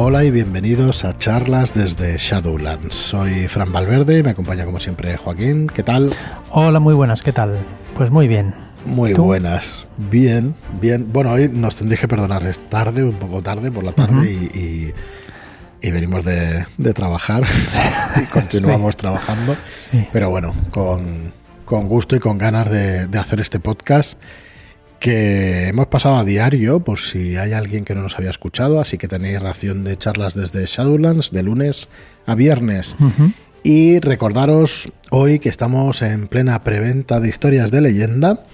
Hola y bienvenidos a charlas desde Shadowlands. Soy Fran Valverde y me acompaña como siempre Joaquín. ¿Qué tal? Hola, muy buenas, ¿qué tal? Pues muy bien. Muy buenas. Bien, bien. Bueno, hoy nos tendréis que perdonar, es tarde, un poco tarde por la tarde y, venimos de, trabajar y continuamos trabajando. Pero bueno, con, gusto y con ganas de, de hacer este podcast que hemos pasado a diario por si hay alguien que no nos había escuchado, así que tenéis ración de charlas desde Shadowlands de lunes a viernes. Y recordaros hoy que estamos en plena preventa de historias de leyenda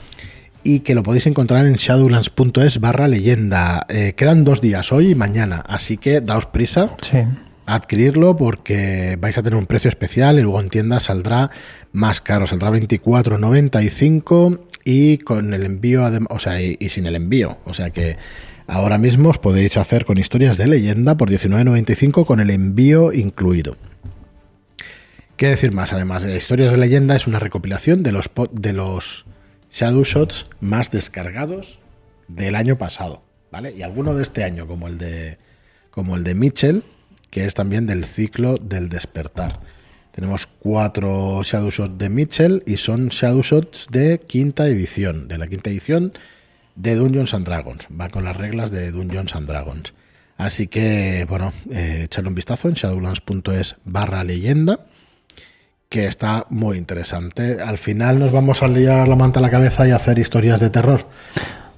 y que lo podéis encontrar en shadowlands.es barra leyenda. Eh, quedan dos días, hoy y mañana, así que daos prisa. a adquirirlo porque vais a tener un precio especial y luego en tienda saldrá más caro, saldrá 24.95 y con el envío, o sea, y, sin el envío. O sea que ahora mismo os podéis hacer con historias de leyenda por 19.95 con el envío incluido. ¿Qué decir más? Además, de Historias de Leyenda es una recopilación de los, de los Shadow Shots más descargados del año pasado, ¿vale? Y alguno de este año, como el de, como el de Mitchell, que es también del ciclo del despertar. Tenemos cuatro Shadow Shots de Mitchell y son Shadow Shots de quinta edición, de la quinta edición de Dungeons and Dragons. Va con las reglas de Dungeons and Dragons. Así que, bueno, eh, echarle un vistazo en shadowlands.es barra leyenda, que está muy interesante. Al final nos vamos a liar la manta a la cabeza y hacer historias de terror.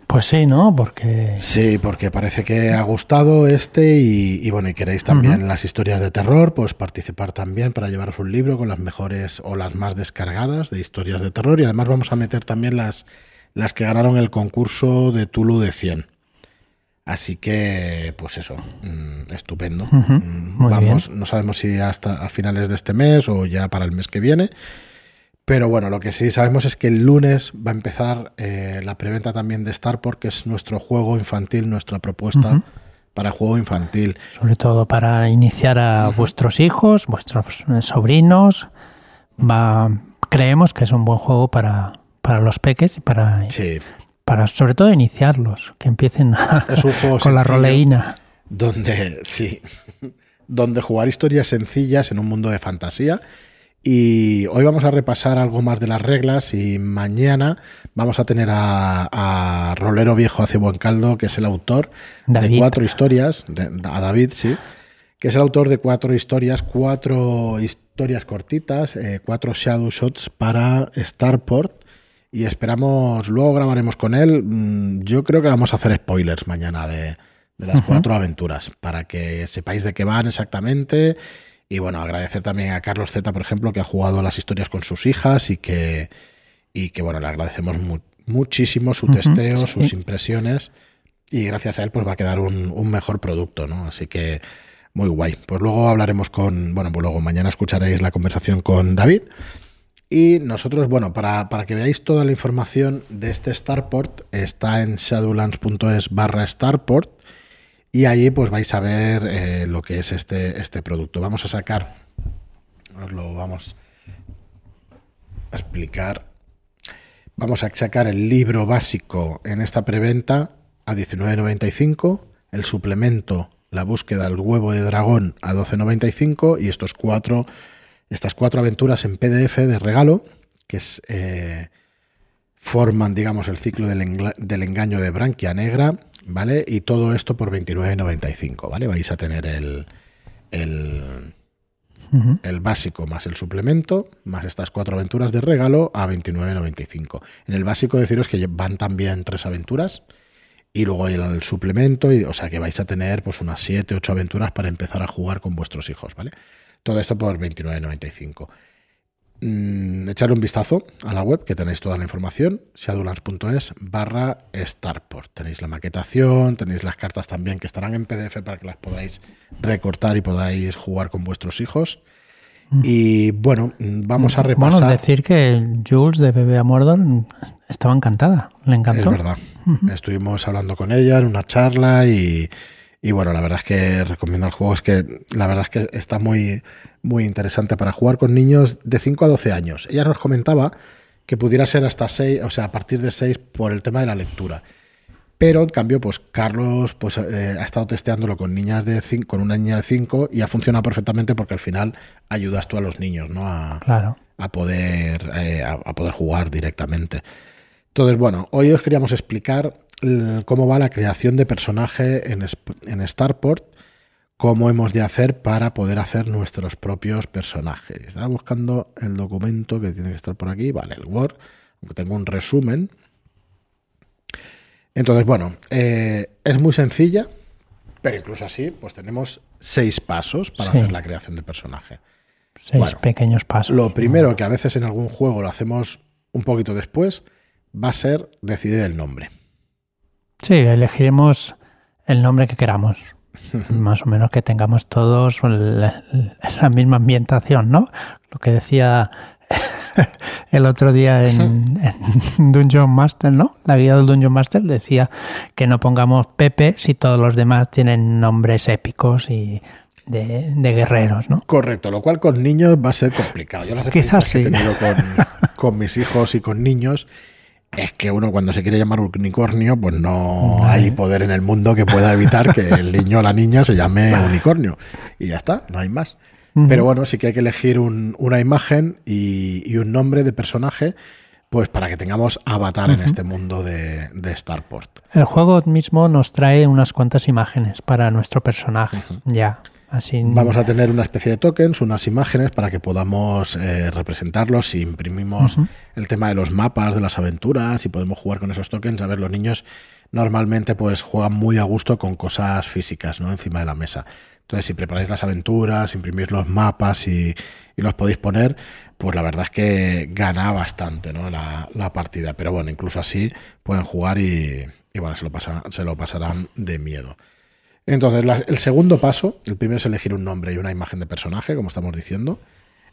Pues sí, ¿no? Porque... Sí, porque parece que ha gustado este y, bueno, y queréis también las historias de terror, pues participar también para llevaros un libro con las mejores o las más descargadas de historias de terror y además vamos a meter también las, las que ganaron el concurso de Tulu de 100. Así que, pues eso, mm, estupendo. Mm, vamos, no sabemos si hasta a finales de este mes o ya para el mes que viene. Pero bueno, lo que sí sabemos es que el lunes va a empezar eh, la preventa también de Starport, que es nuestro juego infantil, nuestra propuesta para juego infantil. Sobre todo para iniciar a vuestros hijos, vuestros eh, sobrinos. Va, creemos que es un buen juego para, para los peques y para, para sobre todo iniciarlos, que empiecen con la roleína. Donde, sí, donde jugar historias sencillas en un mundo de fantasía y hoy vamos a repasar algo más de las reglas y mañana vamos a tener a, Rolero Viejo hace buen caldo, que es el autor de cuatro historias, a David, sí, que es el autor de cuatro historias, cuatro historias cortitas, eh, cuatro shadow shots para Starport y esperamos, luego grabaremos con él, mm, yo creo que vamos a hacer spoilers mañana de, las cuatro aventuras para que sepáis de qué van exactamente y bueno, agradecer también a Carlos Z, por ejemplo, que ha jugado las historias con sus hijas y que, y que bueno, le agradecemos muchísimo su testeo, sus impresiones. Y gracias a él, pues va a quedar un, mejor producto, ¿no? Así que muy guay. Pues luego hablaremos con. Bueno, pues luego mañana escucharéis la conversación con David. Y nosotros, bueno, para, para que veáis toda la información de este Starport, está en shadowlands.es barra Starport. Y allí pues vais a ver eh, lo que es este, este producto. Vamos a sacar, os lo vamos a explicar. Vamos a sacar el libro básico en esta preventa a 19.95, el suplemento La búsqueda del huevo de dragón a 12.95 y estos cuatro, estas cuatro aventuras en PDF de regalo, que eh, forman, digamos, el ciclo del, del engaño de Branquia Negra, ¿vale? Y todo esto por 29,95, ¿vale? Vais a tener el, el, el, básico más el suplemento, más estas cuatro aventuras de regalo a 29,95. En el básico deciros que van también tres aventuras y luego el, suplemento, y, o sea que vais a tener pues unas 7, 8 aventuras para empezar a jugar con vuestros hijos, ¿vale? Todo esto por 29,95. Mm, echarle un vistazo a la web que tenéis toda la información, shadowlands.es barra Starport. Tenéis la maquetación, tenéis las cartas también que estarán en PDF para que las podáis recortar y podáis jugar con vuestros hijos. Mm. Y bueno, vamos a repasar. Bueno, decir que Jules de Bebé a Mordor estaba encantada, le encantó. Es verdad. Estuvimos hablando con ella en una charla y, y bueno, la verdad es que recomiendo el juego, es que la verdad es que está muy, muy interesante para jugar con niños de 5 a 12 años. Ella nos comentaba que pudiera ser hasta 6, o sea, a partir de 6 por el tema de la lectura. Pero en cambio, pues Carlos pues, eh, ha estado testeándolo con niñas de cinco, con una niña de 5 y ha funcionado perfectamente porque al final ayudas tú a los niños, ¿no? A, claro. a poder, eh, a, poder jugar directamente. Entonces, bueno, hoy os queríamos explicar cómo va la creación de personaje en, en Starport, cómo hemos de hacer para poder hacer nuestros propios personajes. Estaba buscando el documento que tiene que estar por aquí, vale, el Word, aunque tengo un resumen. Entonces, bueno, eh, es muy sencilla, pero incluso así, pues tenemos seis pasos para hacer la creación de personaje. Seis pequeños pasos. Lo primero que a veces en algún juego lo hacemos un poquito después va a ser decidir el nombre. Sí, elegiremos el nombre que queramos. Más o menos que tengamos todos la, la misma ambientación, ¿no? Lo que decía el otro día en, Dungeon Master, ¿no? La guía del Dungeon Master decía que no pongamos Pepe si todos los demás tienen nombres épicos y de, guerreros, ¿no? Correcto, lo cual con niños va a ser complicado. Yo las Quizás que he tenido con, mis hijos y con niños es que uno cuando se quiere llamar unicornio, pues no hay poder en el mundo que pueda evitar que el niño o la niña se llame unicornio. Y ya está, no hay más. Pero bueno, sí que hay que elegir una imagen y, un nombre de personaje, pues para que tengamos avatar en este mundo de, Starport. El juego mismo nos trae unas cuantas imágenes para nuestro personaje. Ya. Así... Vamos a tener una especie de tokens, unas imágenes para que podamos eh, representarlos. Si imprimimos el tema de los mapas, de las aventuras, y podemos jugar con esos tokens, a ver, los niños normalmente pues juegan muy a gusto con cosas físicas, ¿no? Encima de la mesa. Entonces, si preparáis las aventuras, imprimís los mapas y, los podéis poner, pues la verdad es que gana bastante ¿no? la, partida. Pero bueno, incluso así pueden jugar y, bueno, se lo, se lo pasarán de miedo. Entonces, el segundo paso, el primero es elegir un nombre y una imagen de personaje, como estamos diciendo.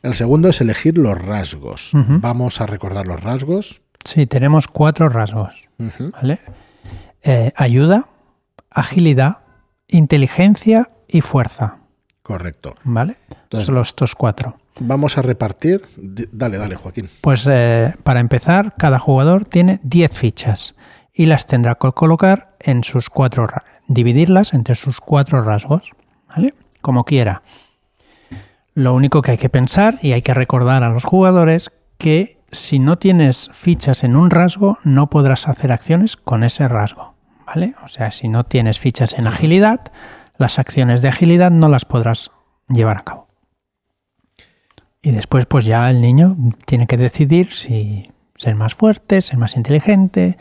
El segundo es elegir los rasgos. Vamos a recordar los rasgos. Sí, tenemos cuatro rasgos. ¿vale? Eh, ayuda, agilidad, inteligencia y fuerza. Correcto. ¿Vale? Entonces, Son estos cuatro. Vamos a repartir. Dale, dale, Joaquín. Pues eh, para empezar, cada jugador tiene 10 fichas y las tendrá que colocar en sus cuatro, dividirlas entre sus cuatro rasgos, ¿vale? Como quiera. Lo único que hay que pensar y hay que recordar a los jugadores que si no tienes fichas en un rasgo, no podrás hacer acciones con ese rasgo, ¿vale? O sea, si no tienes fichas en agilidad, las acciones de agilidad no las podrás llevar a cabo. Y después, pues ya el niño tiene que decidir si ser más fuerte, ser más inteligente.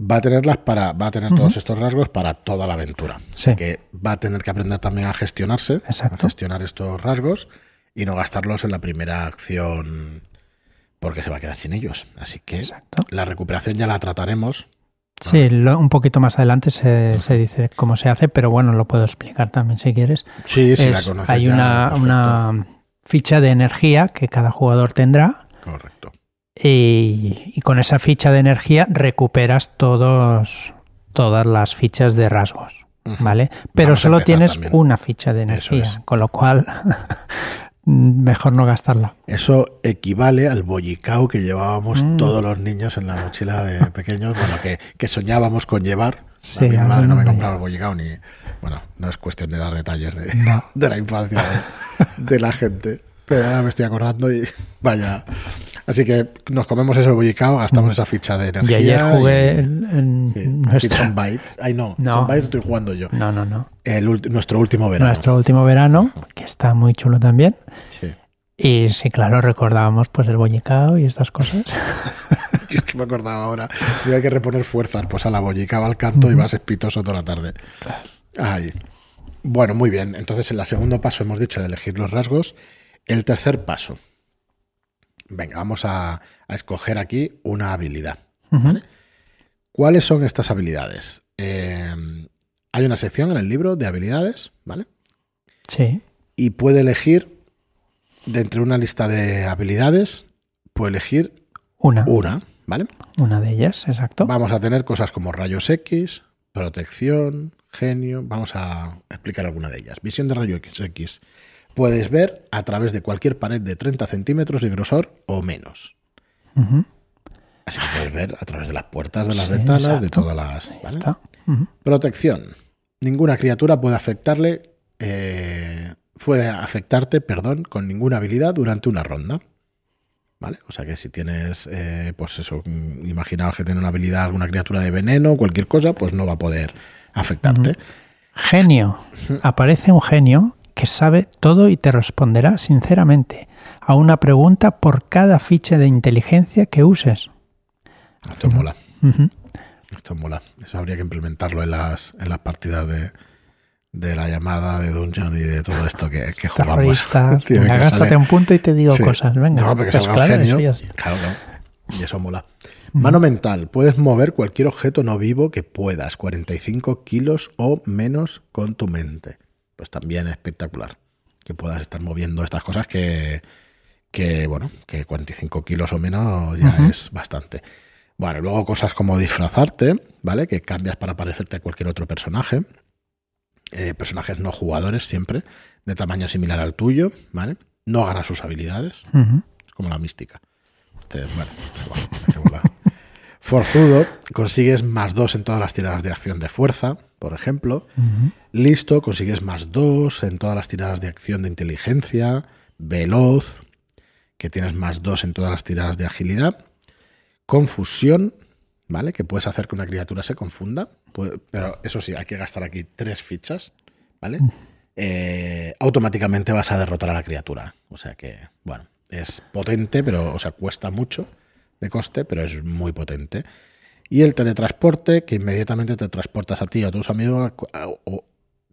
Va a tenerlas para, va a tener todos estos rasgos para toda la aventura. Sí. que va a tener que aprender también a gestionarse, a gestionar estos rasgos y no gastarlos en la primera acción porque se va a quedar sin ellos. Así que la recuperación ya la trataremos Sí, un poquito más adelante se, dice cómo se hace, pero bueno, lo puedo explicar también si quieres. Sí, sí, la conoces Hay una, ficha de energía que cada jugador tendrá. Correcto. Y, con esa ficha de energía recuperas todos, todas las fichas de rasgos. ¿Vale? Pero solo tienes una ficha de energía, con lo cual mejor no gastarla. Eso equivale al bollicao que llevábamos mm. todos los niños en la mochila de pequeños, bueno, que, soñábamos con llevar. mi madre no me compraba el bollicao ni... Bueno, no es cuestión de dar detalles de, de la infancia de, la gente. Pero ahora me estoy acordando y vaya. Así que nos comemos ese bollicao, gastamos mm. esa ficha de energía. Y ayer jugué en, en Ay, no, no. estoy jugando yo. No, no, no. nuestro último verano. Nuestro último verano, que está muy chulo también. Sí. Y sí, claro, recordábamos pues el bollicao y estas cosas. es que me acordaba ahora. Había que reponer fuerzas pues a la bollicao al canto y vas espitoso toda la tarde. Ay. Bueno, muy bien. Entonces, en el segundo paso hemos dicho de elegir los rasgos. El tercer paso. Venga, vamos a, escoger aquí una habilidad. ¿Cuáles son estas habilidades? Eh, hay una sección en el libro de habilidades, ¿vale? Sí. Y puede elegir, de entre una lista de habilidades, puede elegir una. Una, ¿vale? Una de ellas, exacto. Vamos a tener cosas como rayos X, protección, genio. Vamos a explicar alguna de ellas. Visión de rayos X puedes ver a través de cualquier pared de 30 centímetros de grosor o menos. Así que puedes ver a través de las puertas, de las ventanas, de todas las. Protección. Ninguna criatura puede afectarle. Eh, puede afectarte, perdón, con ninguna habilidad durante una ronda. ¿Vale? O sea que si tienes, eh, pues eso, imaginaos que tiene una habilidad, alguna criatura de veneno, cualquier cosa, pues no va a poder afectarte. Genio. Aparece un genio que sabe todo y te responderá sinceramente a una pregunta por cada ficha de inteligencia que uses. Esto mola. Esto mola. Eso habría que implementarlo en las, en las partidas de, de la llamada de Dungeon y de todo esto que, que jugamos. Venga, gástate un punto y te digo cosas. Venga. No, porque pues claro, genio. Eso claro, Y eso mola. Mano mental. Puedes mover cualquier objeto no vivo que puedas. 45 kilos o menos con tu mente. Pues también espectacular. Que puedas estar moviendo estas cosas que, que bueno, que 45 kilos o menos ya es bastante. Bueno, luego cosas como disfrazarte, ¿vale? Que cambias para parecerte a cualquier otro personaje. Eh, personajes no jugadores siempre, de tamaño similar al tuyo, ¿vale? No ganas sus habilidades, es como la mística. bueno, Forzudo, consigues más dos en todas las tiradas de acción de fuerza, por ejemplo. Listo, consigues más dos en todas las tiradas de acción de inteligencia. Veloz, que tienes más dos en todas las tiradas de agilidad. Confusión, ¿vale? Que puedes hacer que una criatura se confunda, pero eso sí, hay que gastar aquí tres fichas, ¿vale? Eh, automáticamente vas a derrotar a la criatura. O sea que, bueno, es potente, pero, o sea, cuesta mucho de coste, pero es muy potente. Y el teletransporte, que inmediatamente te transportas a ti y a tus amigos,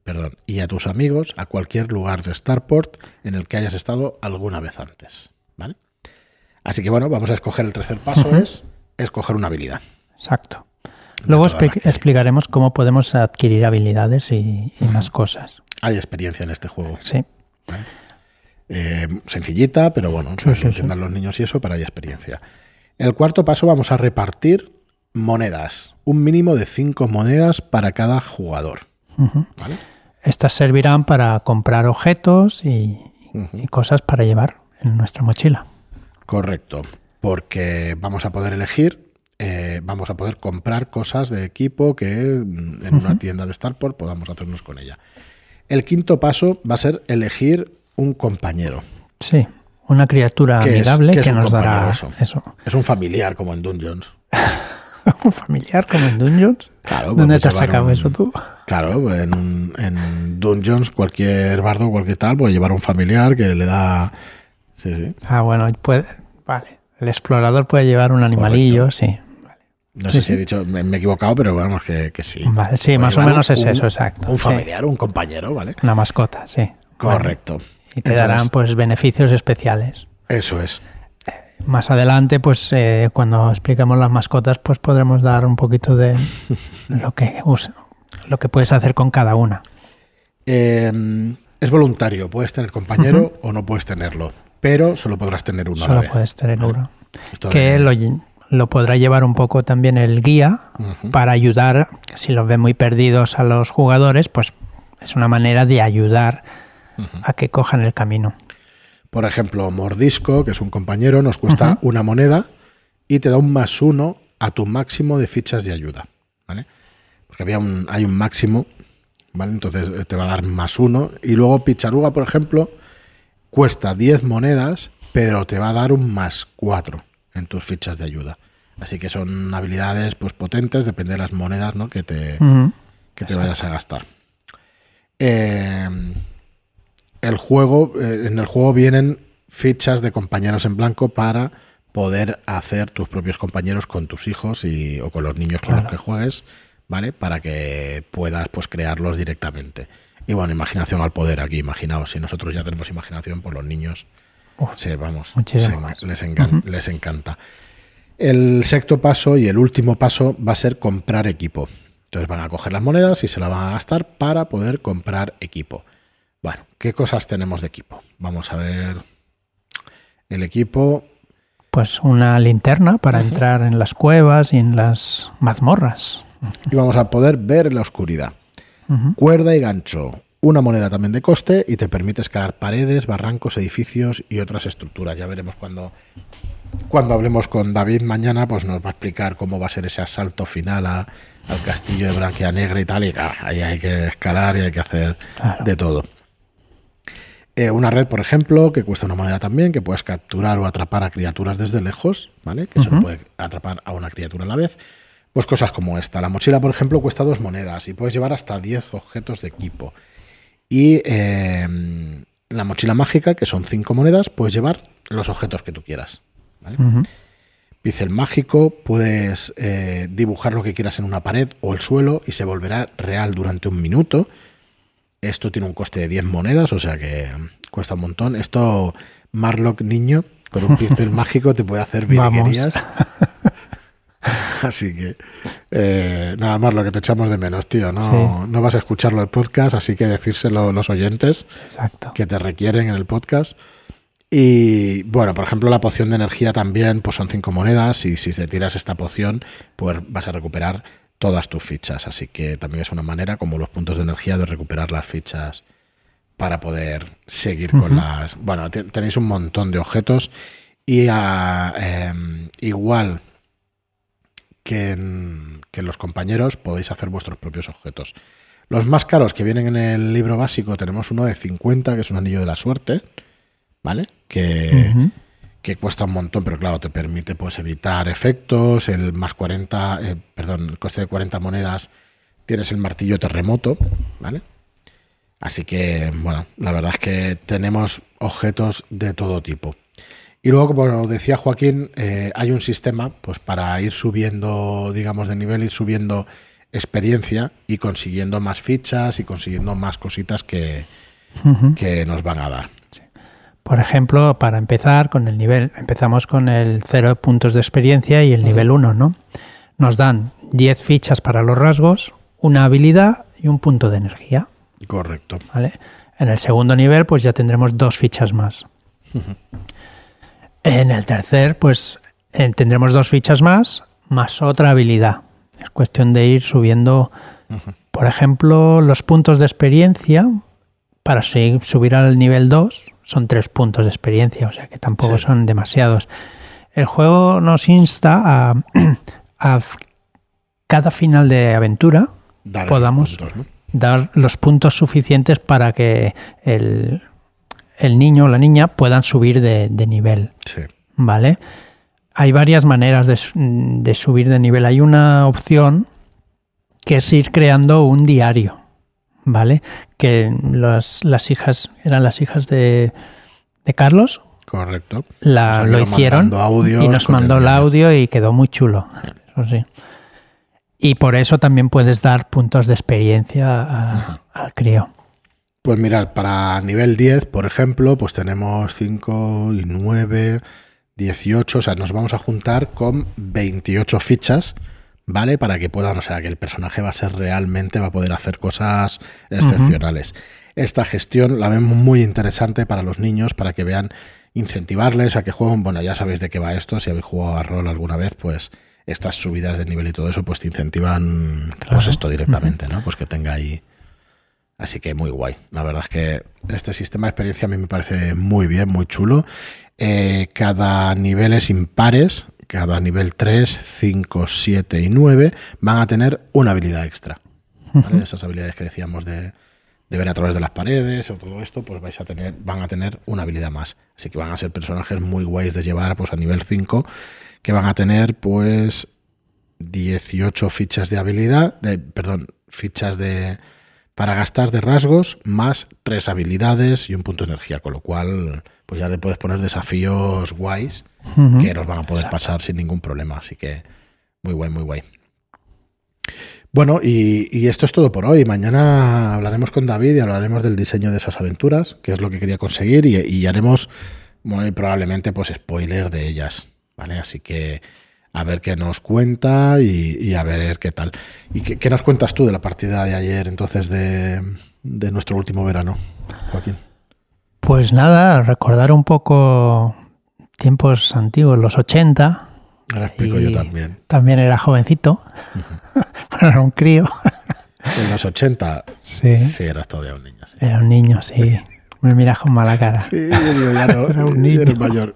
perdón, y a tus amigos a cualquier lugar de Starport en el que hayas estado alguna vez antes, ¿vale? Así que bueno, vamos a escoger el tercer paso, es escoger una habilidad. Exacto. Luego explicaremos cómo podemos adquirir habilidades y, más cosas. Hay experiencia en este juego. Sí. Eh, sencillita, pero bueno, que entiendan los niños y eso, pero hay experiencia. El cuarto paso vamos a repartir monedas. Un mínimo de cinco monedas para cada jugador. Estas servirán para comprar objetos y cosas para llevar en nuestra mochila. Correcto, porque vamos a poder elegir eh, vamos a poder comprar cosas de equipo que mm, en una tienda de Starport podamos hacernos con ella. El quinto paso va a ser elegir un compañero. Sí, una criatura amigable que nos dará eso? Es un familiar como en Dungeons. ¿Un familiar como en Dungeons? Claro, ¿Dónde te has sacado eso tú? Claro, en, en, Dungeons cualquier bardo, cualquier tal, puede llevar un familiar que le da... Sí, sí. Ah, bueno, puede... Vale. El explorador puede llevar un animalillo, sí. No sé si he dicho, me, he equivocado, pero vamos que, sí. sí, más o menos es eso, exacto. Un familiar, un compañero, ¿vale? Una mascota, sí. Correcto. Y te darán pues beneficios especiales. Eso es. Eh, más adelante, pues eh, cuando expliquemos las mascotas, pues podremos dar un poquito de lo que lo que puedes hacer con cada una. Em, es voluntario, puedes tener compañero o no puedes tenerlo, pero solo podrás tener uno. Solo puedes tener uno. Que lo lo podrá llevar un poco también el guía para ayudar, si los ve muy perdidos a los jugadores, pues es una manera de ayudar a que cojan el camino. Por ejemplo, Mordisco, que es un compañero, nos cuesta una moneda y te da un más uno a tu máximo de fichas de ayuda. ¿vale? Porque había un, hay un máximo, ¿vale? Entonces eh, te va a dar más uno. Y luego Picharuga, por ejemplo, cuesta 10 monedas, pero te va a dar un más 4 en tus fichas de ayuda. Así que son habilidades pues potentes, depende de las monedas ¿no? que te, que te vayas a gastar. Eh, el juego, eh, en el juego vienen fichas de compañeros en blanco para poder hacer tus propios compañeros con tus hijos y, o con los niños con los que juegues, ¿vale? Para que puedas pues crearlos directamente. Y bueno, imaginación al poder aquí, imaginaos, si nosotros ya tenemos imaginación, por pues los niños sí, vamos, les, les encanta. El sexto paso y el último paso va a ser comprar equipo. Entonces van a coger las monedas y se las van a gastar para poder comprar equipo. Bueno, ¿qué cosas tenemos de equipo? Vamos a ver el equipo. Pues una linterna para entrar en las cuevas y en las mazmorras. Y vamos a poder ver en la oscuridad. Cuerda y gancho, una moneda también de coste y te permite escalar paredes, barrancos, edificios y otras estructuras. Ya veremos cuando cuando hablemos con David mañana, pues nos va a explicar cómo va a ser ese asalto final al castillo de Branquia Negra y tal. Y ahí hay que escalar y hay que hacer de todo. Eh, una red, por ejemplo, que cuesta una moneda también, que puedes capturar o atrapar a criaturas desde lejos, ¿vale? Que solo puede atrapar a una criatura a la vez. Pues cosas como esta. La mochila, por ejemplo, cuesta dos monedas y puedes llevar hasta 10 objetos de equipo. Y eh, la mochila mágica, que son cinco monedas, puedes llevar los objetos que tú quieras. ¿vale? Pincel mágico, puedes eh, dibujar lo que quieras en una pared o el suelo y se volverá real durante un minuto. Esto tiene un coste de 10 monedas, o sea que cuesta un montón. Esto, Marlock niño, con un pincel mágico te puede hacer virguerías. Así que eh, nada más lo que te echamos de menos, tío. No, no vas a escucharlo el podcast, así que decírselo a los oyentes que te requieren en el podcast. Y bueno, por ejemplo, la poción de energía también, pues son cinco monedas y si te tiras esta poción, pues vas a recuperar todas tus fichas. Así que también es una manera, como los puntos de energía, de recuperar las fichas para poder seguir con las... Bueno, tenéis un montón de objetos y ah, em, igual que en, los compañeros podéis hacer vuestros propios objetos. Los más caros que vienen en el libro básico tenemos uno de 50, que es un anillo de la suerte, ¿vale? Que, que cuesta un montón, pero claro, te permite pues evitar efectos, el más 40, eh, perdón, el coste de 40 monedas tienes el martillo terremoto, ¿vale? Así que, bueno, la verdad es que tenemos objetos de todo tipo. Y luego, como decía Joaquín, eh, hay un sistema pues para ir subiendo, digamos, de nivel, ir subiendo experiencia y consiguiendo más fichas y consiguiendo más cositas que, que nos van a dar. Por ejemplo, para empezar con el nivel, empezamos con el 0 puntos de experiencia y el nivel 1, ¿no? Nos dan 10 fichas para los rasgos, una habilidad y un punto de energía. Correcto. ¿Vale? En el segundo nivel, pues ya tendremos dos fichas más. En el tercer, pues eh, tendremos dos fichas más, más otra habilidad. Es cuestión de ir subiendo, por ejemplo, los puntos de experiencia. Para subir al nivel 2 son tres puntos de experiencia, o sea que tampoco son demasiados. El juego nos insta a, cada final de aventura podamos dar los puntos suficientes para que el, niño o la niña puedan subir de, nivel. ¿Vale? Hay varias maneras de, de subir de nivel. Hay una opción que es ir creando un diario. ¿Vale? Que las, las hijas, eran las hijas de, de Carlos. Correcto. lo hicieron y nos mandó el audio y quedó muy chulo. Eso sí. Y por eso también puedes dar puntos de experiencia al crío. Pues mirad, para nivel 10, por ejemplo, pues tenemos 5 y 9, 18, o sea, nos vamos a juntar con 28 fichas ¿vale? Para que puedan, o sea, que el personaje va a ser realmente, va a poder hacer cosas excepcionales. Esta gestión la vemos muy interesante para los niños, para que vean, incentivarles a que jueguen. Bueno, ya sabéis de qué va esto, si habéis jugado a rol alguna vez, pues estas subidas de nivel y todo eso, pues te incentivan pues esto directamente, ¿no? Pues que tenga ahí. Así que muy guay. La verdad es que este sistema de experiencia a mí me parece muy bien, muy chulo. Eh, cada nivel es impares, cada nivel 3, 5, 7 y 9 van a tener una habilidad extra. Esas habilidades que decíamos de, ver a través de las paredes o todo esto, pues vais a tener, van a tener una habilidad más. Así que van a ser personajes muy guays de llevar pues a nivel 5, que van a tener pues 18 fichas de habilidad, de, perdón, fichas de para gastar de rasgos más tres habilidades y un punto de energía, con lo cual pues ya le puedes poner desafíos guays que nos van a poder pasar sin ningún problema. Así que muy guay, muy guay. Bueno, y, esto es todo por hoy. Mañana hablaremos con David y hablaremos del diseño de esas aventuras, que es lo que quería conseguir, y, haremos muy probablemente pues spoiler de ellas. ¿Vale? Así que a ver qué nos cuenta y, a ver qué tal. ¿Y qué, nos cuentas tú de la partida de ayer, entonces, de, de nuestro último verano, Joaquín? Pues nada, recordar un poco tiempos antiguos, los 80. Ahora explico yo también. También era jovencito, pero era un crío. En los 80 sí, sí eras todavía un niño. Era un niño, sí. Me miras con mala cara. Sí, yo ya no, era un niño. Eres mayor.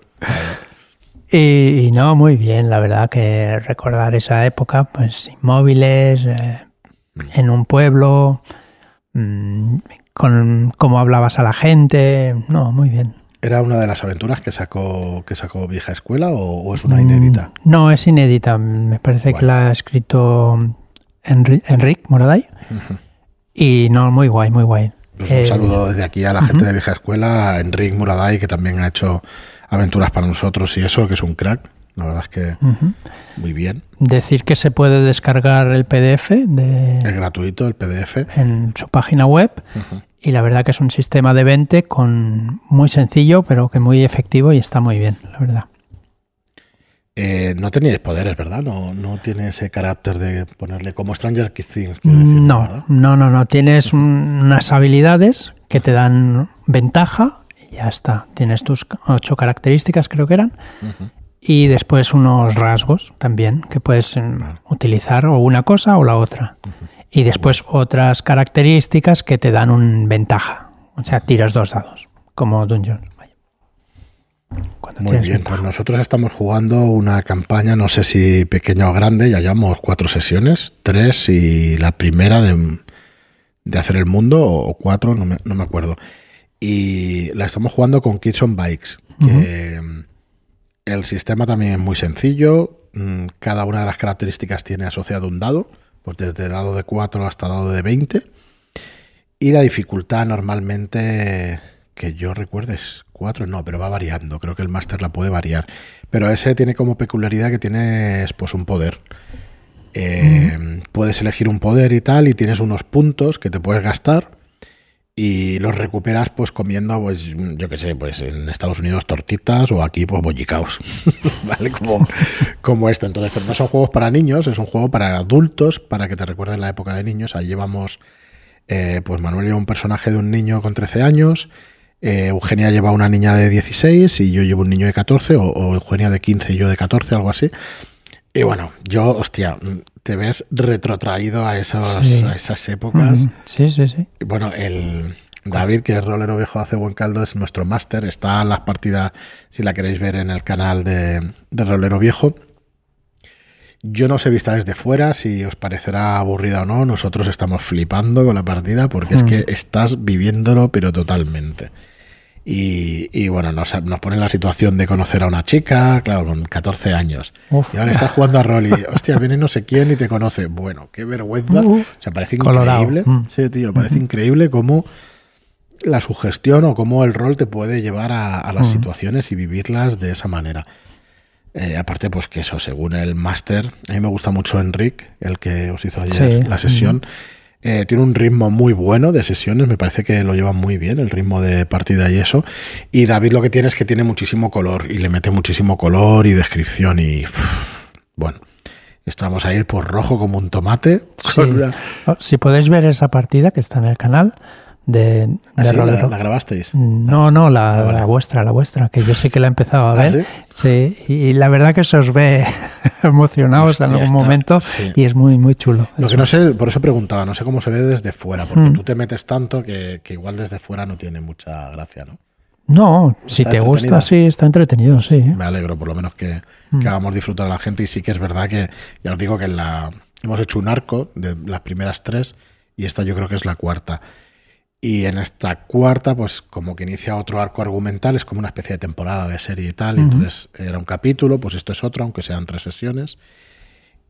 Y, no, muy bien, la verdad que recordar esa época, pues inmóviles, eh, en un pueblo, mm, con cómo hablabas a la gente, no, muy bien. ¿Era una de las aventuras que sacó, que sacó Vieja Escuela o, es una mm, inédita? No, es inédita. Me parece que la ha escrito Enrique Moraday. Y no, muy guay, muy guay. Pues un eh, saludo desde aquí a la gente de Vieja Escuela, a Enrique Muraday, que también ha hecho aventuras para nosotros y eso, que es un crack. La verdad es que muy bien. Decir que se puede descargar el PDF de... Es gratuito el PDF. En su página web. Y la verdad que es un sistema de 20 con muy sencillo, pero que muy efectivo y está muy bien, la verdad. Eh, no teníais poderes, ¿verdad? No, no tiene ese carácter de ponerle como Stranger Things. no, no, no, no. Tienes unas habilidades que te dan ventaja y ya está. Tienes tus ocho características, creo que eran. Y después unos rasgos también que puedes em, utilizar o una cosa o la otra. Y después otras características que te dan un ventaja. O sea, tiras dos dados, como Dungeon. Muy bien, pues nosotros estamos jugando una campaña, no sé si pequeña o grande, ya llevamos cuatro sesiones, tres y la primera de, hacer el mundo, o cuatro, no me, acuerdo. Y la estamos jugando con Kids on Bikes, que el sistema también es muy sencillo, mm, cada una de las características tiene asociado un dado, pues desde dado de 4 hasta dado de 20, y la dificultad normalmente que yo recuerde es 4, no, pero va variando. Creo que el máster la puede variar. Pero ese tiene como peculiaridad que tienes pues un poder. Eh, puedes elegir un poder y tal, y tienes unos puntos que te puedes gastar y los recuperas pues comiendo, pues, yo qué sé, pues en Estados Unidos tortitas o aquí pues bollicaos, ¿vale? Como, como esto. Entonces, no son juegos para niños, es un juego para adultos, para que te recuerden la época de niños. Ahí llevamos, eh, pues Manuel lleva un personaje de un niño con 13 años, eh, Eugenia lleva una niña de 16 y yo llevo un niño de 14, o, Eugenia de 15 y yo de 14, algo así. Y bueno, yo, hostia, te ves retrotraído a, esos, a esas épocas. Sí, sí, sí. bueno, el David, que es rolero viejo, hace buen caldo, es nuestro máster. Está las partidas, si la queréis ver en el canal de, de Rolero Viejo. Yo no sé vista desde fuera si os parecerá aburrida o no. Nosotros estamos flipando con la partida porque es que estás viviéndolo, pero totalmente. Y, bueno, nos, nos pone la situación de conocer a una chica, claro, con 14 años. Y ahora estás jugando a rol y, hostia, viene no sé quién y te conoce. Bueno, qué vergüenza. Uh, o sea, parece increíble. Hmm. Sí, tío, parece increíble cómo la sugestión o cómo el rol te puede llevar a, las hmm. situaciones y vivirlas de esa manera. Eh, aparte, pues que eso, según el máster, a mí me gusta mucho Enric, el que os hizo ayer la sesión. Eh, tiene un ritmo muy bueno de sesiones, me parece que lo lleva muy bien, el ritmo de partida y eso. Y David lo que tiene es que tiene muchísimo color y le mete muchísimo color y descripción y bueno. Estamos a ir por rojo como un tomate. Oh, si podéis ver esa partida que está en el canal, de, ¿Ah, la, grabasteis? No, no, la, ah, la, vuestra, la vuestra, que yo sé que la he empezado a ¿Ah, ver. sí? y la verdad que se os ve emocionados en algún momento y es muy, muy chulo. Lo que no sé, por eso preguntaba, no sé cómo se ve desde fuera, porque mm. tú te metes tanto que, igual desde fuera no tiene mucha gracia, ¿no? No, si te gusta, sí, está entretenido, sí. Me alegro, por lo menos que, mm. hagamos disfrutar a la gente. Y sí que es verdad que, ya os digo que la, hemos hecho un arco de las primeras tres y esta yo creo que es la cuarta. Y en esta cuarta, pues como que inicia otro arco argumental, es como una especie de temporada de serie y tal. Entonces era un capítulo, pues esto es otro, aunque sean tres sesiones.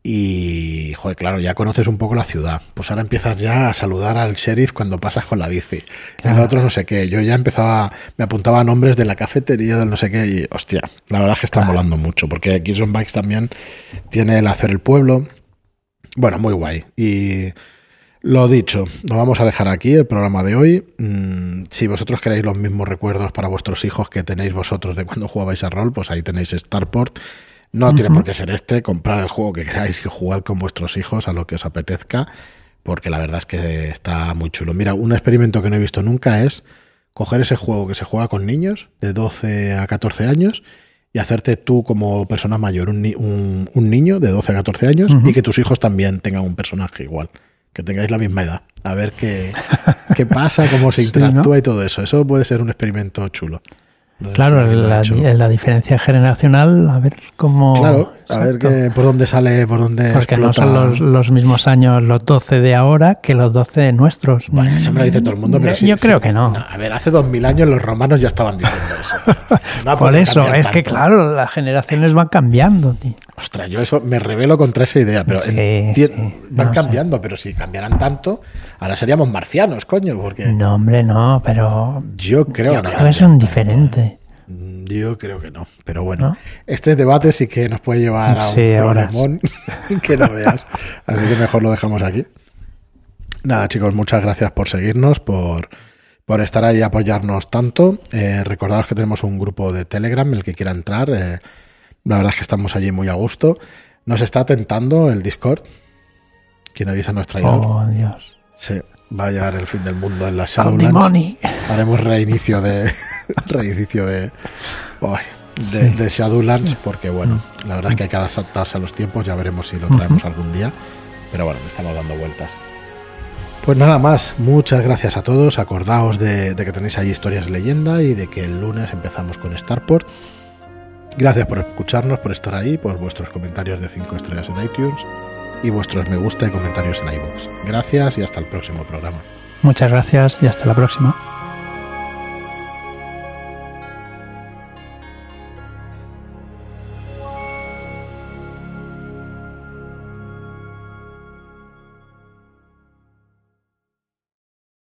Y, joder, claro, ya conoces un poco la ciudad. Pues ahora empiezas ya a saludar al sheriff cuando pasas con la bici. El otro no sé qué. Yo ya empezaba, me apuntaba nombres de la cafetería, del no sé qué. Y, hostia, la verdad es que está molando mucho. Porque aquí Bikes también tiene el hacer el pueblo. Bueno, muy guay. Y lo dicho, nos vamos a dejar aquí el programa de hoy. Mm, si vosotros queréis los mismos recuerdos para vuestros hijos que tenéis vosotros de cuando jugabais a rol, pues ahí tenéis Starport. No tiene por qué ser este, comprar el juego que queráis y jugad con vuestros hijos a lo que os apetezca, porque la verdad es que está muy chulo. Mira, un experimento que no he visto nunca es coger ese juego que se juega con niños de 12 a 14 años y hacerte tú como persona mayor un, niño de 12 a 14 años y que tus hijos también tengan un personaje igual que tengáis la misma edad. A ver qué, qué pasa, cómo se interactúa y todo eso. Eso puede ser un experimento chulo. Claro, la, la, diferencia generacional, a ver cómo... Claro, a ver por dónde sale, por dónde Porque no son los, mismos años los 12 de ahora que los 12 de nuestros. Bueno, eso me lo dice todo el mundo, pero Yo creo que no. A ver, hace 2000 años los romanos ya estaban diciendo eso. por eso, es que claro, las generaciones van cambiando, tío. Ostras, yo eso me revelo contra esa idea, pero van cambiando, pero si cambiaran tanto, ahora seríamos marcianos, coño, porque... No, hombre, no, pero... Yo creo, yo creo que son diferentes. Yo creo que no, pero bueno, este debate sí que nos puede llevar a un problemón que no veas, así que mejor lo dejamos aquí. Nada, chicos, muchas gracias por seguirnos, por, por estar ahí y apoyarnos tanto. Eh, recordaros que tenemos un grupo de Telegram, el que quiera entrar. Eh, la verdad es que estamos allí muy a gusto. Nos está tentando el Discord. Quien avisa nuestra traidor. Oh, Dios. Sí, va a llegar el fin del mundo en la Shadowlands. Haremos reinicio de. reinicio de. de, Shadowlands, porque bueno, mm. la verdad es que hay que adaptarse a los tiempos. Ya veremos si lo traemos algún día. Pero bueno, estamos dando vueltas. Pues nada más, muchas gracias a todos. Acordaos de, de que tenéis ahí historias leyenda y de que el lunes empezamos con Starport. Gracias por escucharnos, por estar ahí, por vuestros comentarios de 5 estrellas en iTunes y vuestros me gusta y comentarios en iVoox. Gracias y hasta el próximo programa. Muchas gracias y hasta la próxima.